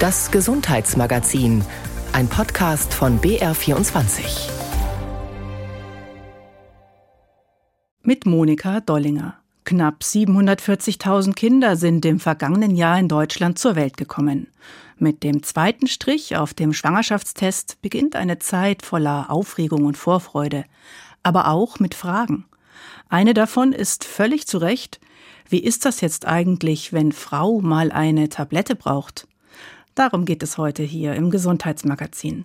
Das Gesundheitsmagazin, ein Podcast von BR24. Mit Monika Dollinger. Knapp 740.000 Kinder sind im vergangenen Jahr in Deutschland zur Welt gekommen. Mit dem zweiten Strich auf dem Schwangerschaftstest beginnt eine Zeit voller Aufregung und Vorfreude, aber auch mit Fragen. Eine davon ist völlig zu Recht, wie ist das jetzt eigentlich, wenn Frau mal eine Tablette braucht? Darum geht es heute hier im Gesundheitsmagazin.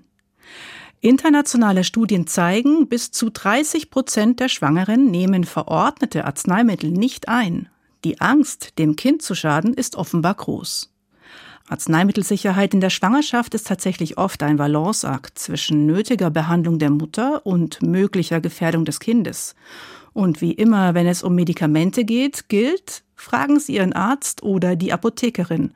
Internationale Studien zeigen, bis zu 30 Prozent der Schwangeren nehmen verordnete Arzneimittel nicht ein. Die Angst, dem Kind zu schaden, ist offenbar groß. Arzneimittelsicherheit in der Schwangerschaft ist tatsächlich oft ein Balanceakt zwischen nötiger Behandlung der Mutter und möglicher Gefährdung des Kindes. Und wie immer, wenn es um Medikamente geht, gilt, fragen Sie Ihren Arzt oder die Apothekerin.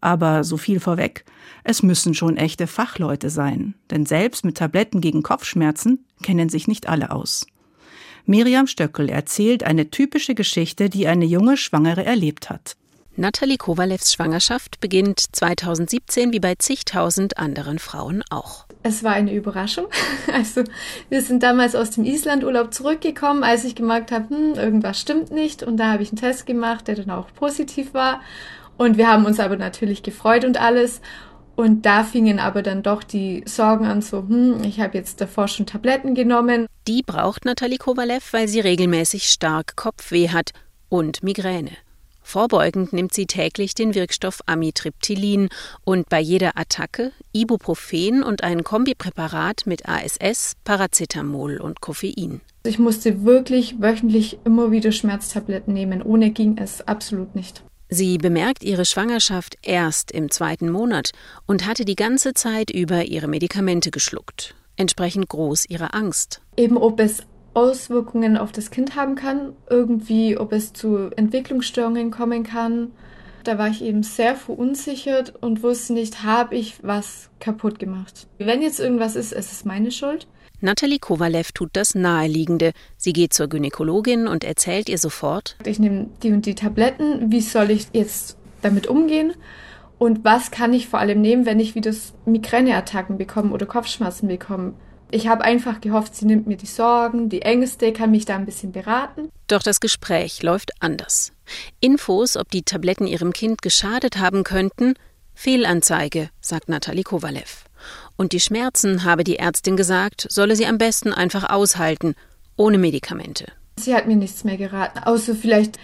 Aber so viel vorweg, es müssen schon echte Fachleute sein, denn selbst mit Tabletten gegen Kopfschmerzen kennen sich nicht alle aus. Miriam Stöckel erzählt eine typische Geschichte, die eine junge Schwangere erlebt hat. Nathalie Kowalews Schwangerschaft beginnt 2017 wie bei zigtausend anderen Frauen auch. Es war eine Überraschung. Also wir sind damals aus dem Islandurlaub zurückgekommen, als ich gemerkt habe, hm, irgendwas stimmt nicht. Und da habe ich einen Test gemacht, der dann auch positiv war. Und wir haben uns aber natürlich gefreut und alles. Und da fingen aber dann doch die Sorgen an, so, hm, ich habe jetzt davor schon Tabletten genommen. Die braucht Nathalie Kowalew, weil sie regelmäßig stark Kopfweh hat und Migräne. Vorbeugend nimmt sie täglich den Wirkstoff Amitriptylin und bei jeder Attacke Ibuprofen und ein Kombipräparat mit ASS, Paracetamol und Koffein. Ich musste wirklich wöchentlich immer wieder Schmerztabletten nehmen. Ohne ging es absolut nicht. Sie bemerkt ihre Schwangerschaft erst im zweiten Monat und hatte die ganze Zeit über ihre Medikamente geschluckt. Entsprechend groß ihre Angst. Eben ob es Auswirkungen auf das Kind haben kann, irgendwie, ob es zu Entwicklungsstörungen kommen kann. Da war ich eben sehr verunsichert und wusste nicht, habe ich was kaputt gemacht. Wenn jetzt irgendwas ist, es ist meine Schuld. Nathalie Kowalew tut das Naheliegende. Sie geht zur Gynäkologin und erzählt ihr sofort: Ich nehme die und die Tabletten. Wie soll ich jetzt damit umgehen? Und was kann ich vor allem nehmen, wenn ich wieder Migräneattacken bekomme oder Kopfschmerzen bekomme? Ich habe einfach gehofft, sie nimmt mir die Sorgen, die Ängste, kann mich da ein bisschen beraten. Doch das Gespräch läuft anders. Infos, ob die Tabletten ihrem Kind geschadet haben könnten, Fehlanzeige, sagt Nathalie Kowalew. Und die Schmerzen, habe die Ärztin gesagt, solle sie am besten einfach aushalten, ohne Medikamente. Sie hat mir nichts mehr geraten, außer vielleicht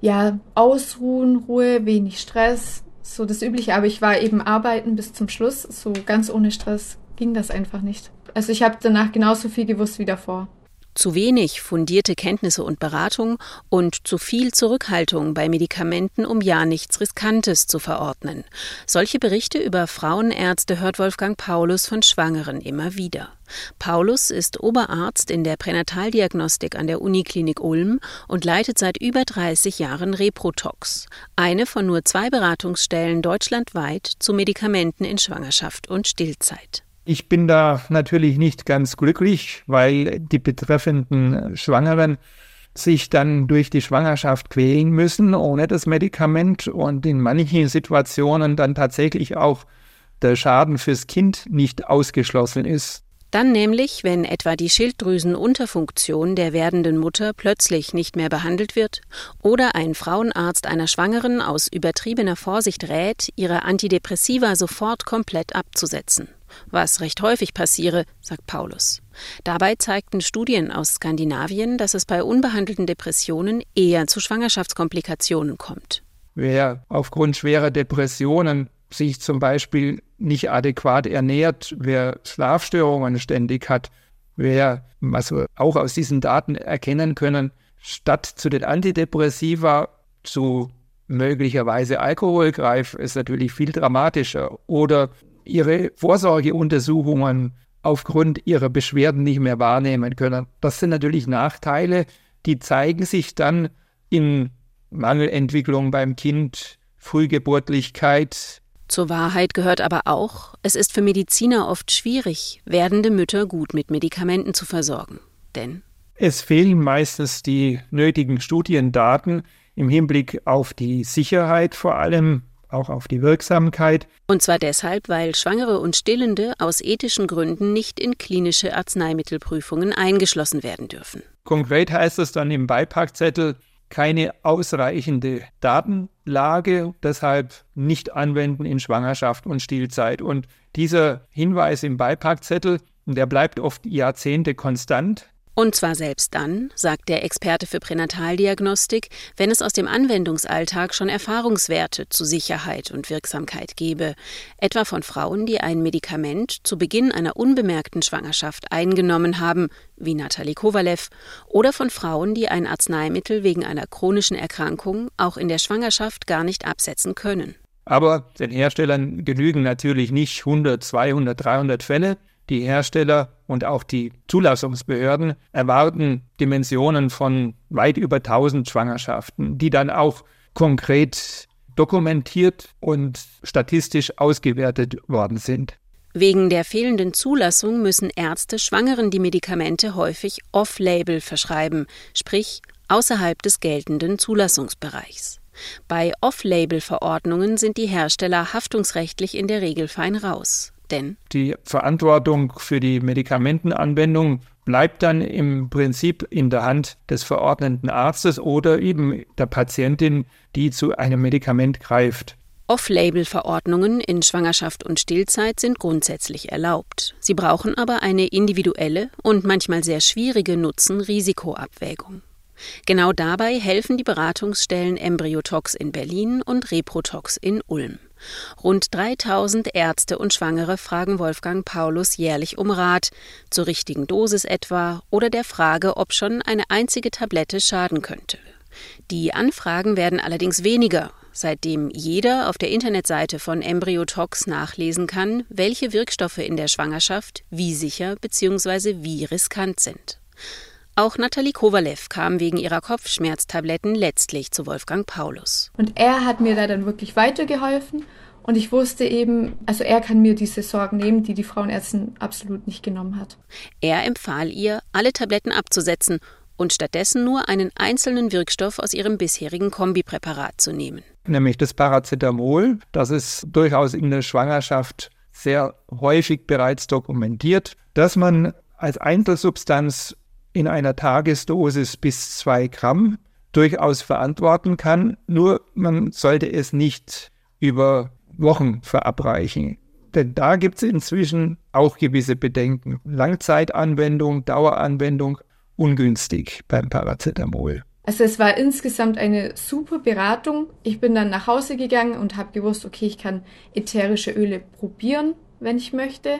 ja, ausruhen, Ruhe, wenig Stress, so das übliche, aber ich war eben arbeiten bis zum Schluss, so ganz ohne Stress ging das einfach nicht. Also ich habe danach genauso viel gewusst wie davor. Zu wenig fundierte Kenntnisse und Beratung und zu viel Zurückhaltung bei Medikamenten, um ja nichts Riskantes zu verordnen. Solche Berichte über Frauenärzte hört Wolfgang Paulus von Schwangeren immer wieder. Paulus ist Oberarzt in der Pränataldiagnostik an der Uniklinik Ulm und leitet seit über 30 Jahren Reprotox, eine von nur zwei Beratungsstellen deutschlandweit zu Medikamenten in Schwangerschaft und Stillzeit. Ich bin da natürlich nicht ganz glücklich, weil die betreffenden Schwangeren sich dann durch die Schwangerschaft quälen müssen ohne das Medikament und in manchen Situationen dann tatsächlich auch der Schaden fürs Kind nicht ausgeschlossen ist. Dann nämlich, wenn etwa die Schilddrüsenunterfunktion der werdenden Mutter plötzlich nicht mehr behandelt wird oder ein Frauenarzt einer Schwangeren aus übertriebener Vorsicht rät, ihre Antidepressiva sofort komplett abzusetzen was recht häufig passiere, sagt Paulus. Dabei zeigten Studien aus Skandinavien, dass es bei unbehandelten Depressionen eher zu Schwangerschaftskomplikationen kommt. Wer aufgrund schwerer Depressionen sich zum Beispiel nicht adäquat ernährt, wer Schlafstörungen ständig hat, wer, was wir auch aus diesen Daten erkennen können, statt zu den Antidepressiva zu möglicherweise Alkohol greift, ist natürlich viel dramatischer. Oder ihre Vorsorgeuntersuchungen aufgrund ihrer Beschwerden nicht mehr wahrnehmen können. Das sind natürlich Nachteile, die zeigen sich dann in Mangelentwicklung beim Kind, Frühgeburtlichkeit. Zur Wahrheit gehört aber auch, es ist für Mediziner oft schwierig, werdende Mütter gut mit Medikamenten zu versorgen. Denn es fehlen meistens die nötigen Studiendaten im Hinblick auf die Sicherheit vor allem auch auf die Wirksamkeit. Und zwar deshalb, weil Schwangere und Stillende aus ethischen Gründen nicht in klinische Arzneimittelprüfungen eingeschlossen werden dürfen. Konkret heißt es dann im Beipackzettel, keine ausreichende Datenlage, deshalb nicht anwenden in Schwangerschaft und Stillzeit. Und dieser Hinweis im Beipackzettel, der bleibt oft Jahrzehnte konstant. Und zwar selbst dann, sagt der Experte für Pränataldiagnostik, wenn es aus dem Anwendungsalltag schon Erfahrungswerte zu Sicherheit und Wirksamkeit gebe, etwa von Frauen, die ein Medikament zu Beginn einer unbemerkten Schwangerschaft eingenommen haben, wie Nathalie Kowalew, oder von Frauen, die ein Arzneimittel wegen einer chronischen Erkrankung auch in der Schwangerschaft gar nicht absetzen können. Aber den Herstellern genügen natürlich nicht 100, 200, 300 Fälle. Die Hersteller und auch die Zulassungsbehörden erwarten Dimensionen von weit über 1000 Schwangerschaften, die dann auch konkret dokumentiert und statistisch ausgewertet worden sind. Wegen der fehlenden Zulassung müssen Ärzte Schwangeren die Medikamente häufig off-label verschreiben, sprich außerhalb des geltenden Zulassungsbereichs. Bei Off-Label-Verordnungen sind die Hersteller haftungsrechtlich in der Regel fein raus. Denn die Verantwortung für die Medikamentenanwendung bleibt dann im Prinzip in der Hand des verordneten Arztes oder eben der Patientin, die zu einem Medikament greift. Off-Label-Verordnungen in Schwangerschaft und Stillzeit sind grundsätzlich erlaubt. Sie brauchen aber eine individuelle und manchmal sehr schwierige Nutzen-Risiko-Abwägung. Genau dabei helfen die Beratungsstellen Embryotox in Berlin und Reprotox in Ulm. Rund 3000 Ärzte und Schwangere fragen Wolfgang Paulus jährlich um Rat, zur richtigen Dosis etwa oder der Frage, ob schon eine einzige Tablette schaden könnte. Die Anfragen werden allerdings weniger, seitdem jeder auf der Internetseite von Embryotox nachlesen kann, welche Wirkstoffe in der Schwangerschaft wie sicher bzw. wie riskant sind. Auch Nathalie Kowalew kam wegen ihrer Kopfschmerztabletten letztlich zu Wolfgang Paulus. Und er hat mir da dann wirklich weitergeholfen. Und ich wusste eben, also er kann mir diese Sorgen nehmen, die die Frauenärztin absolut nicht genommen hat. Er empfahl ihr, alle Tabletten abzusetzen und stattdessen nur einen einzelnen Wirkstoff aus ihrem bisherigen Kombipräparat zu nehmen. Nämlich das Paracetamol. Das ist durchaus in der Schwangerschaft sehr häufig bereits dokumentiert, dass man als Einzelsubstanz in einer Tagesdosis bis zwei Gramm durchaus verantworten kann. Nur man sollte es nicht über Wochen verabreichen. Denn da gibt es inzwischen auch gewisse Bedenken. Langzeitanwendung, Daueranwendung, ungünstig beim Paracetamol. Also es war insgesamt eine super Beratung. Ich bin dann nach Hause gegangen und habe gewusst, okay, ich kann ätherische Öle probieren, wenn ich möchte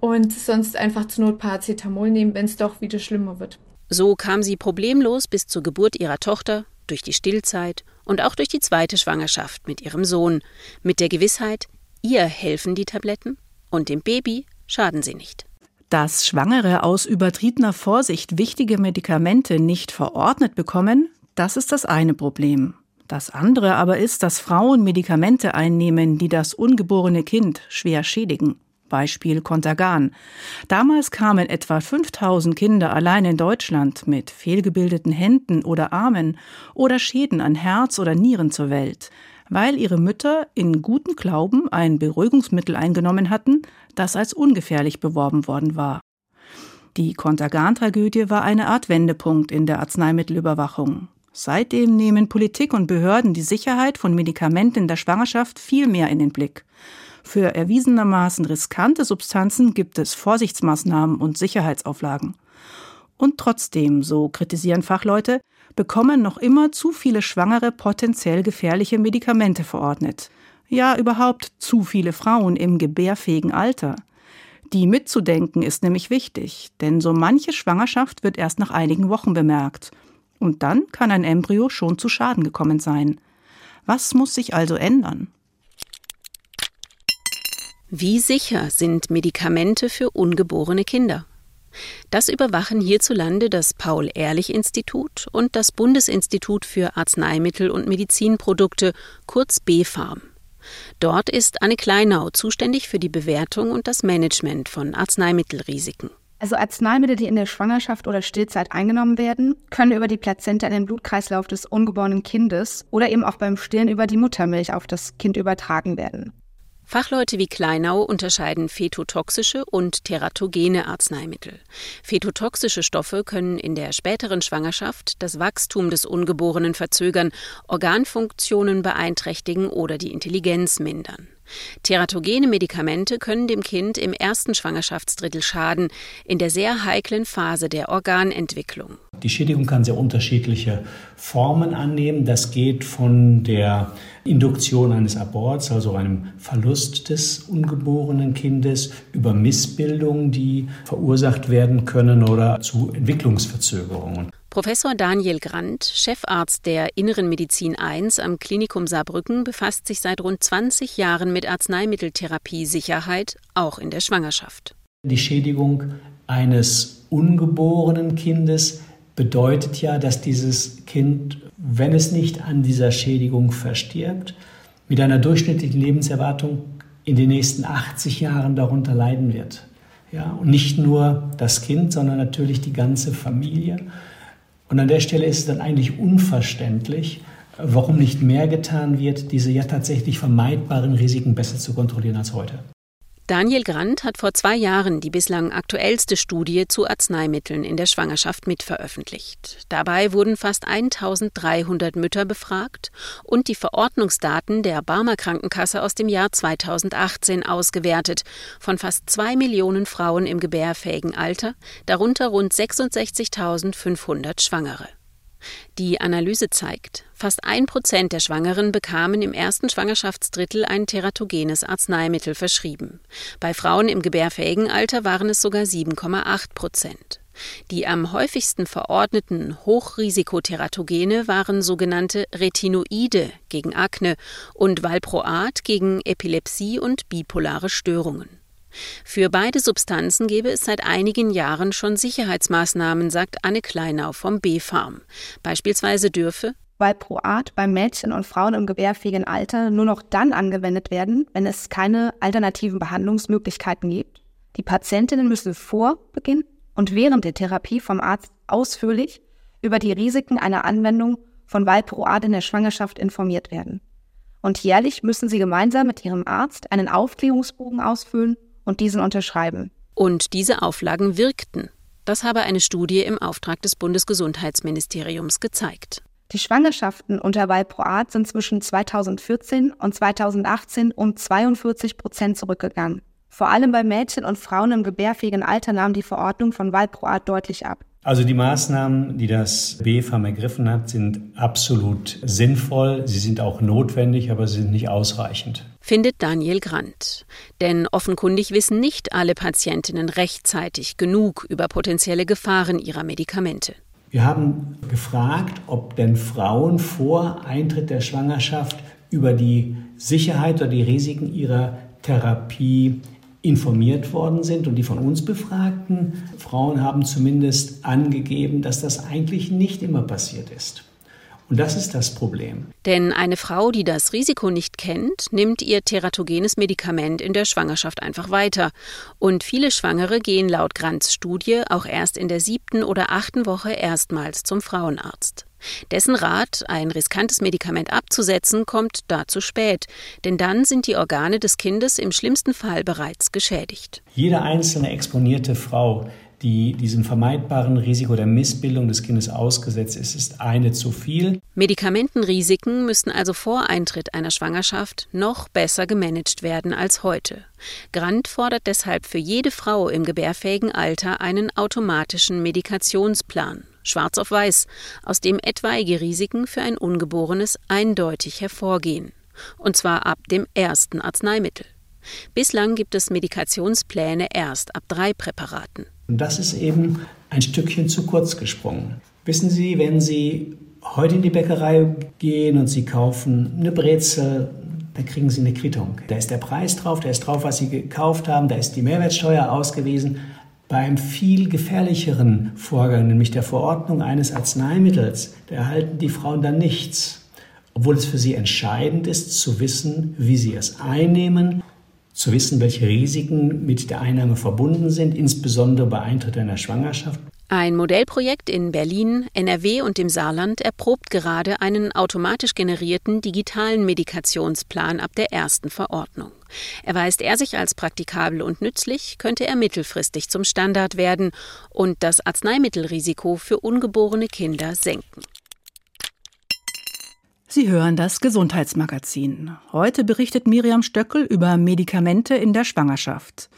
und sonst einfach zur Not Paracetamol nehmen, wenn es doch wieder schlimmer wird. So kam sie problemlos bis zur Geburt ihrer Tochter, durch die Stillzeit und auch durch die zweite Schwangerschaft mit ihrem Sohn, mit der Gewissheit, ihr helfen die Tabletten und dem Baby schaden sie nicht. Dass Schwangere aus übertriebener Vorsicht wichtige Medikamente nicht verordnet bekommen, das ist das eine Problem. Das andere aber ist, dass Frauen Medikamente einnehmen, die das ungeborene Kind schwer schädigen. Beispiel Contergan. Damals kamen etwa 5000 Kinder allein in Deutschland mit fehlgebildeten Händen oder Armen oder Schäden an Herz oder Nieren zur Welt, weil ihre Mütter in gutem Glauben ein Beruhigungsmittel eingenommen hatten, das als ungefährlich beworben worden war. Die Contergan-Tragödie war eine Art Wendepunkt in der Arzneimittelüberwachung. Seitdem nehmen Politik und Behörden die Sicherheit von Medikamenten in der Schwangerschaft viel mehr in den Blick. Für erwiesenermaßen riskante Substanzen gibt es Vorsichtsmaßnahmen und Sicherheitsauflagen. Und trotzdem, so kritisieren Fachleute, bekommen noch immer zu viele Schwangere potenziell gefährliche Medikamente verordnet. Ja, überhaupt zu viele Frauen im gebärfähigen Alter. Die mitzudenken ist nämlich wichtig, denn so manche Schwangerschaft wird erst nach einigen Wochen bemerkt. Und dann kann ein Embryo schon zu Schaden gekommen sein. Was muss sich also ändern? Wie sicher sind Medikamente für ungeborene Kinder? Das überwachen hierzulande das Paul-Ehrlich-Institut und das Bundesinstitut für Arzneimittel und Medizinprodukte, kurz BfArM. Dort ist Anne Kleinau zuständig für die Bewertung und das Management von Arzneimittelrisiken. Also Arzneimittel, die in der Schwangerschaft oder Stillzeit eingenommen werden, können über die Plazenta in den Blutkreislauf des ungeborenen Kindes oder eben auch beim Stillen über die Muttermilch auf das Kind übertragen werden. Fachleute wie Kleinau unterscheiden fetotoxische und teratogene Arzneimittel. Fetotoxische Stoffe können in der späteren Schwangerschaft das Wachstum des Ungeborenen verzögern, Organfunktionen beeinträchtigen oder die Intelligenz mindern. Teratogene Medikamente können dem Kind im ersten Schwangerschaftsdrittel schaden, in der sehr heiklen Phase der Organentwicklung. Die Schädigung kann sehr unterschiedliche Formen annehmen. Das geht von der Induktion eines Aborts, also einem Verlust des ungeborenen Kindes, über Missbildungen, die verursacht werden können oder zu Entwicklungsverzögerungen. Professor Daniel Grant, Chefarzt der Inneren Medizin I am Klinikum Saarbrücken, befasst sich seit rund 20 Jahren mit Arzneimitteltherapie-Sicherheit, auch in der Schwangerschaft. Die Schädigung eines ungeborenen Kindes bedeutet ja, dass dieses Kind, wenn es nicht an dieser Schädigung verstirbt, mit einer durchschnittlichen Lebenserwartung in den nächsten 80 Jahren darunter leiden wird. Ja, und nicht nur das Kind, sondern natürlich die ganze Familie. Und an der Stelle ist es dann eigentlich unverständlich, warum nicht mehr getan wird, diese ja tatsächlich vermeidbaren Risiken besser zu kontrollieren als heute. Daniel Grant hat vor zwei Jahren die bislang aktuellste Studie zu Arzneimitteln in der Schwangerschaft mitveröffentlicht. Dabei wurden fast 1300 Mütter befragt und die Verordnungsdaten der Barmer Krankenkasse aus dem Jahr 2018 ausgewertet, von fast zwei Millionen Frauen im gebärfähigen Alter, darunter rund 66.500 Schwangere. Die Analyse zeigt, fast ein Prozent der Schwangeren bekamen im ersten Schwangerschaftsdrittel ein teratogenes Arzneimittel verschrieben. Bei Frauen im gebärfähigen Alter waren es sogar 7,8 Prozent. Die am häufigsten verordneten Hochrisikoteratogene waren sogenannte Retinoide gegen Akne und Valproat gegen Epilepsie und bipolare Störungen. Für beide Substanzen gebe es seit einigen Jahren schon Sicherheitsmaßnahmen, sagt Anne Kleinau vom B-Farm. Beispielsweise dürfe Valproat bei Mädchen und Frauen im gebärfähigen Alter nur noch dann angewendet werden, wenn es keine alternativen Behandlungsmöglichkeiten gibt. Die Patientinnen müssen vor Beginn und während der Therapie vom Arzt ausführlich über die Risiken einer Anwendung von Valproat in der Schwangerschaft informiert werden. Und jährlich müssen sie gemeinsam mit ihrem Arzt einen Aufklärungsbogen ausfüllen und diesen unterschreiben. Und diese Auflagen wirkten. Das habe eine Studie im Auftrag des Bundesgesundheitsministeriums gezeigt. Die Schwangerschaften unter Valproat sind zwischen 2014 und 2018 um 42 Prozent zurückgegangen. Vor allem bei Mädchen und Frauen im gebärfähigen Alter nahm die Verordnung von Valproat deutlich ab. Also die Maßnahmen, die das BfArM ergriffen hat, sind absolut sinnvoll. Sie sind auch notwendig, aber sie sind nicht ausreichend. Findet Daniel Grant. Denn offenkundig wissen nicht alle Patientinnen rechtzeitig genug über potenzielle Gefahren ihrer Medikamente. Wir haben gefragt, ob denn Frauen vor Eintritt der Schwangerschaft über die Sicherheit oder die Risiken ihrer Therapie informiert worden sind und die von uns befragten Frauen haben zumindest angegeben, dass das eigentlich nicht immer passiert ist. Und das ist das Problem. Denn eine Frau, die das Risiko nicht kennt, nimmt ihr teratogenes Medikament in der Schwangerschaft einfach weiter. Und viele Schwangere gehen laut Grants Studie auch erst in der siebten oder achten Woche erstmals zum Frauenarzt. Dessen Rat, ein riskantes Medikament abzusetzen, kommt da zu spät, denn dann sind die Organe des Kindes im schlimmsten Fall bereits geschädigt. Jede einzelne exponierte Frau, die diesem vermeidbaren Risiko der Missbildung des Kindes ausgesetzt ist, ist eine zu viel. Medikamentenrisiken müssten also vor Eintritt einer Schwangerschaft noch besser gemanagt werden als heute. Grant fordert deshalb für jede Frau im gebärfähigen Alter einen automatischen Medikationsplan, schwarz auf weiß, aus dem etwaige Risiken für ein Ungeborenes eindeutig hervorgehen. Und zwar ab dem ersten Arzneimittel. Bislang gibt es Medikationspläne erst ab drei Präparaten. Und das ist eben ein Stückchen zu kurz gesprungen. Wissen Sie, wenn Sie heute in die Bäckerei gehen und Sie kaufen eine Brezel, dann kriegen Sie eine Quittung. Da ist der Preis drauf, da ist drauf, was Sie gekauft haben, da ist die Mehrwertsteuer ausgewiesen. Bei einem viel gefährlicheren Vorgang, nämlich der Verordnung eines Arzneimittels, da erhalten die Frauen dann nichts. Obwohl es für sie entscheidend ist, zu wissen, wie sie es einnehmen zu wissen, welche Risiken mit der Einnahme verbunden sind, insbesondere bei Eintritt einer Schwangerschaft. Ein Modellprojekt in Berlin, NRW und dem Saarland erprobt gerade einen automatisch generierten digitalen Medikationsplan ab der ersten Verordnung. Erweist er sich als praktikabel und nützlich, könnte er mittelfristig zum Standard werden und das Arzneimittelrisiko für ungeborene Kinder senken. Sie hören das Gesundheitsmagazin. Heute berichtet Miriam Stöckel über Medikamente in der Schwangerschaft.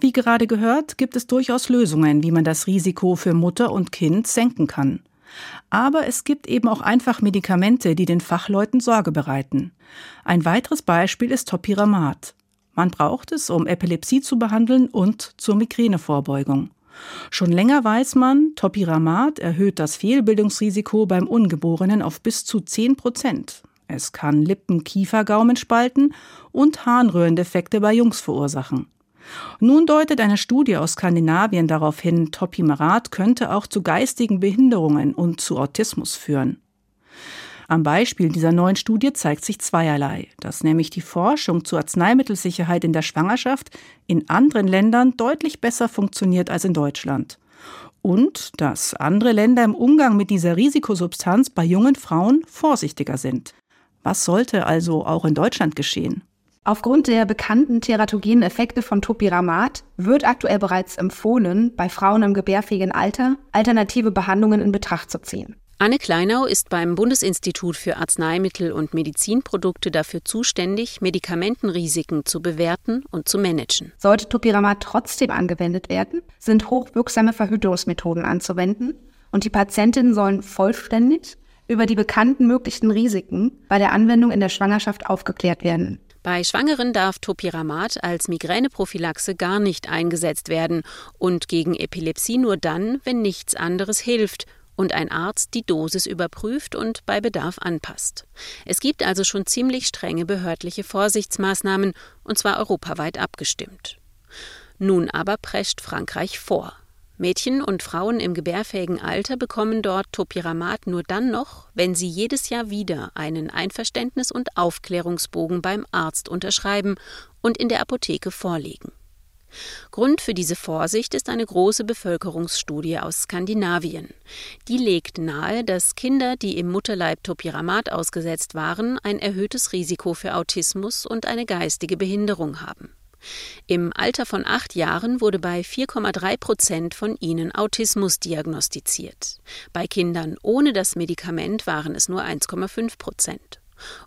Wie gerade gehört, gibt es durchaus Lösungen, wie man das Risiko für Mutter und Kind senken kann. Aber es gibt eben auch einfach Medikamente, die den Fachleuten Sorge bereiten. Ein weiteres Beispiel ist Topiramat. Man braucht es, um Epilepsie zu behandeln und zur Migränevorbeugung. Schon länger weiß man, Topiramat erhöht das Fehlbildungsrisiko beim Ungeborenen auf bis zu 10 Prozent. Es kann Lippen, Kiefer, Gaumen spalten und Harnröhrendefekte bei Jungs verursachen. Nun deutet eine Studie aus Skandinavien darauf hin, Topimarat könnte auch zu geistigen Behinderungen und zu Autismus führen. Am Beispiel dieser neuen Studie zeigt sich zweierlei, dass nämlich die Forschung zur Arzneimittelsicherheit in der Schwangerschaft in anderen Ländern deutlich besser funktioniert als in Deutschland. Und dass andere Länder im Umgang mit dieser Risikosubstanz bei jungen Frauen vorsichtiger sind. Was sollte also auch in Deutschland geschehen? Aufgrund der bekannten teratogenen Effekte von Topiramat wird aktuell bereits empfohlen, bei Frauen im gebärfähigen Alter alternative Behandlungen in Betracht zu ziehen. Anne Kleinau ist beim Bundesinstitut für Arzneimittel und Medizinprodukte dafür zuständig, Medikamentenrisiken zu bewerten und zu managen. Sollte Topiramat trotzdem angewendet werden, sind hochwirksame Verhütungsmethoden anzuwenden und die Patientinnen sollen vollständig über die bekannten möglichen Risiken bei der Anwendung in der Schwangerschaft aufgeklärt werden. Bei Schwangeren darf Topiramat als Migräneprophylaxe gar nicht eingesetzt werden und gegen Epilepsie nur dann, wenn nichts anderes hilft und ein Arzt die Dosis überprüft und bei Bedarf anpasst. Es gibt also schon ziemlich strenge behördliche Vorsichtsmaßnahmen, und zwar europaweit abgestimmt. Nun aber prescht Frankreich vor. Mädchen und Frauen im gebärfähigen Alter bekommen dort Topiramat nur dann noch, wenn sie jedes Jahr wieder einen Einverständnis- und Aufklärungsbogen beim Arzt unterschreiben und in der Apotheke vorlegen. Grund für diese Vorsicht ist eine große Bevölkerungsstudie aus Skandinavien. Die legt nahe, dass Kinder, die im Mutterleib Topiramat ausgesetzt waren, ein erhöhtes Risiko für Autismus und eine geistige Behinderung haben. Im Alter von acht Jahren wurde bei 4,3 Prozent von ihnen Autismus diagnostiziert. Bei Kindern ohne das Medikament waren es nur 1,5 Prozent.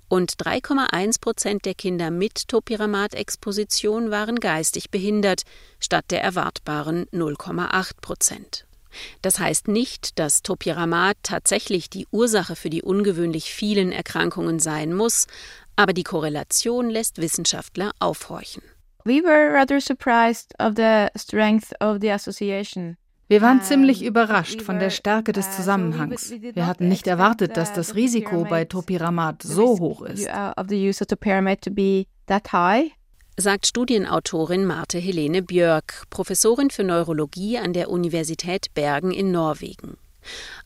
Und 3,1 Prozent der Kinder mit Topiramat-Exposition waren geistig behindert, statt der erwartbaren 0,8 Prozent. Das heißt nicht, dass Topiramat tatsächlich die Ursache für die ungewöhnlich vielen Erkrankungen sein muss, aber die Korrelation lässt Wissenschaftler aufhorchen. We were rather surprised of the strength of the association. Wir waren ziemlich überrascht von der Stärke des uh, Zusammenhangs. Wir hatten nicht erwartet, dass das Risiko bei Topiramat so hoch ist. Sagt Studienautorin Marte Helene Björk, Professorin für Neurologie an der Universität Bergen in Norwegen.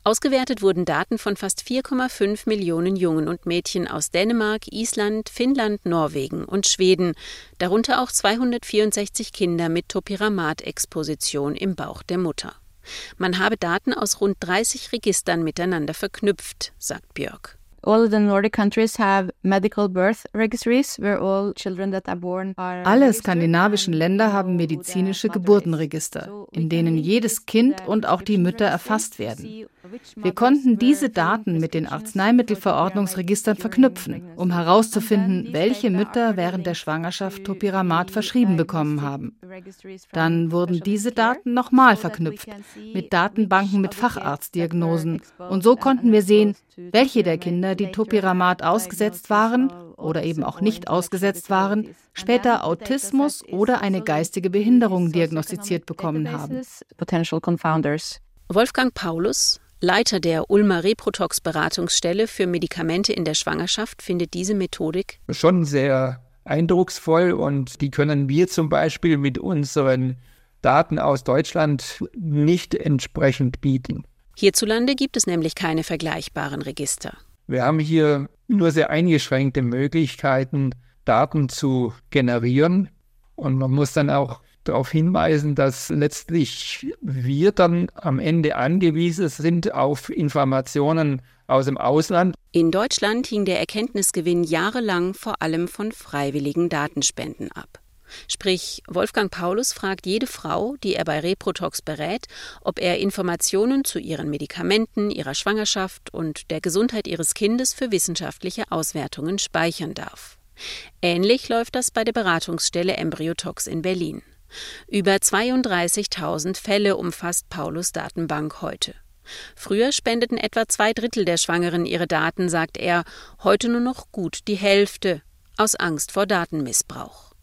Ausgewertet wurden Daten von fast 4,5 Millionen Jungen und Mädchen aus Dänemark, Island, Finnland, Norwegen und Schweden, darunter auch 264 Kinder mit Topiramat-Exposition im Bauch der Mutter. Man habe Daten aus rund 30 Registern miteinander verknüpft, sagt Björk. Alle skandinavischen Länder haben medizinische Geburtenregister, in denen jedes Kind und auch die Mütter erfasst werden. Wir konnten diese Daten mit den Arzneimittelverordnungsregistern verknüpfen, um herauszufinden, welche Mütter während der Schwangerschaft Topiramat verschrieben bekommen haben. Dann wurden diese Daten nochmal verknüpft mit Datenbanken mit Facharztdiagnosen und so konnten wir sehen, welche der Kinder, die Topiramat ausgesetzt waren oder eben auch nicht ausgesetzt waren, später Autismus oder eine geistige Behinderung diagnostiziert bekommen haben. Wolfgang Paulus, Leiter der Ulmer Reprotox Beratungsstelle für Medikamente in der Schwangerschaft, findet diese Methodik schon sehr eindrucksvoll und die können wir zum Beispiel mit unseren Daten aus Deutschland nicht entsprechend bieten. Hierzulande gibt es nämlich keine vergleichbaren Register. Wir haben hier nur sehr eingeschränkte Möglichkeiten, Daten zu generieren. Und man muss dann auch darauf hinweisen, dass letztlich wir dann am Ende angewiesen sind auf Informationen aus dem Ausland. In Deutschland hing der Erkenntnisgewinn jahrelang vor allem von freiwilligen Datenspenden ab. Sprich, Wolfgang Paulus fragt jede Frau, die er bei Reprotox berät, ob er Informationen zu ihren Medikamenten, ihrer Schwangerschaft und der Gesundheit ihres Kindes für wissenschaftliche Auswertungen speichern darf. Ähnlich läuft das bei der Beratungsstelle Embryotox in Berlin. Über 32.000 Fälle umfasst Paulus Datenbank heute. Früher spendeten etwa zwei Drittel der Schwangeren ihre Daten, sagt er, heute nur noch gut die Hälfte, aus Angst vor Datenmissbrauch.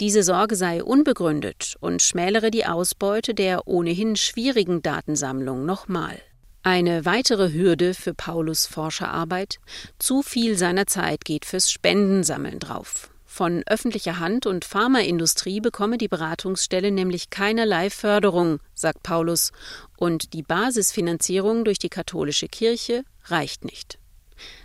Diese Sorge sei unbegründet und schmälere die Ausbeute der ohnehin schwierigen Datensammlung nochmal. Eine weitere Hürde für Paulus Forscherarbeit: Zu viel seiner Zeit geht fürs Spendensammeln drauf. Von öffentlicher Hand und Pharmaindustrie bekomme die Beratungsstelle nämlich keinerlei Förderung, sagt Paulus, und die Basisfinanzierung durch die katholische Kirche reicht nicht.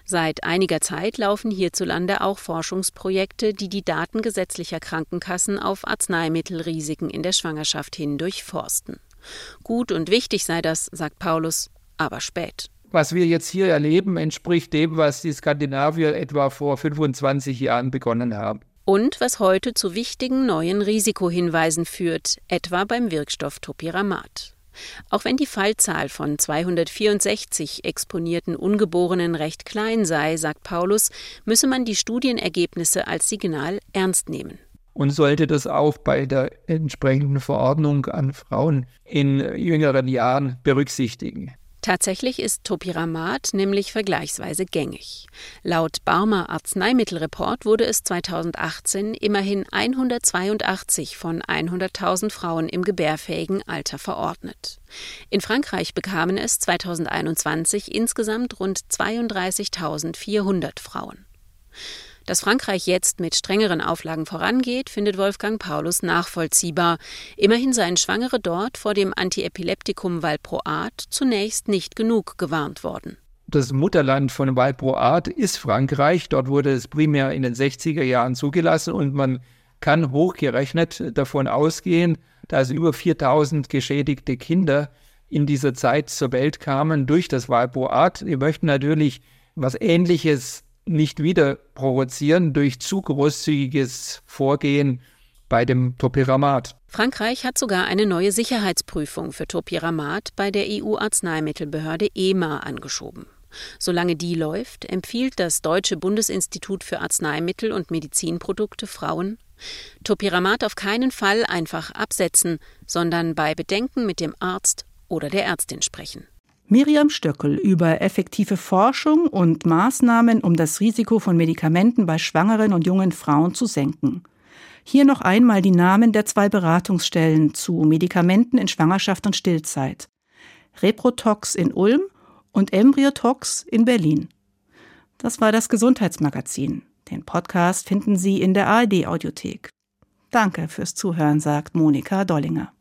Seit einiger Zeit laufen hierzulande auch Forschungsprojekte, die die Daten gesetzlicher Krankenkassen auf Arzneimittelrisiken in der Schwangerschaft hin durchforsten. Gut und wichtig sei das, sagt Paulus, aber spät. Was wir jetzt hier erleben, entspricht dem, was die Skandinavier etwa vor 25 Jahren begonnen haben. Und was heute zu wichtigen neuen Risikohinweisen führt, etwa beim Wirkstoff Topiramat. Auch wenn die Fallzahl von 264 exponierten Ungeborenen recht klein sei, sagt Paulus, müsse man die Studienergebnisse als Signal ernst nehmen. Und sollte das auch bei der entsprechenden Verordnung an Frauen in jüngeren Jahren berücksichtigen. Tatsächlich ist Topiramat nämlich vergleichsweise gängig. Laut Barmer Arzneimittelreport wurde es 2018 immerhin 182 von 100.000 Frauen im gebärfähigen Alter verordnet. In Frankreich bekamen es 2021 insgesamt rund 32.400 Frauen. Dass Frankreich jetzt mit strengeren Auflagen vorangeht, findet Wolfgang Paulus nachvollziehbar. Immerhin seien Schwangere dort vor dem Antiepileptikum Valproat zunächst nicht genug gewarnt worden. Das Mutterland von Valproat ist Frankreich. Dort wurde es primär in den 60er Jahren zugelassen und man kann hochgerechnet davon ausgehen, dass über 4000 geschädigte Kinder in dieser Zeit zur Welt kamen durch das Valproat. Wir möchten natürlich was Ähnliches nicht wieder provozieren durch zu großzügiges Vorgehen bei dem Topiramat. Frankreich hat sogar eine neue Sicherheitsprüfung für Topiramat bei der EU-Arzneimittelbehörde EMA angeschoben. Solange die läuft, empfiehlt das Deutsche Bundesinstitut für Arzneimittel und Medizinprodukte Frauen, Topiramat auf keinen Fall einfach absetzen, sondern bei Bedenken mit dem Arzt oder der Ärztin sprechen. Miriam Stöckel über effektive Forschung und Maßnahmen, um das Risiko von Medikamenten bei schwangeren und jungen Frauen zu senken. Hier noch einmal die Namen der zwei Beratungsstellen zu Medikamenten in Schwangerschaft und Stillzeit. Reprotox in Ulm und Embryotox in Berlin. Das war das Gesundheitsmagazin. Den Podcast finden Sie in der ARD Audiothek. Danke fürs Zuhören, sagt Monika Dollinger.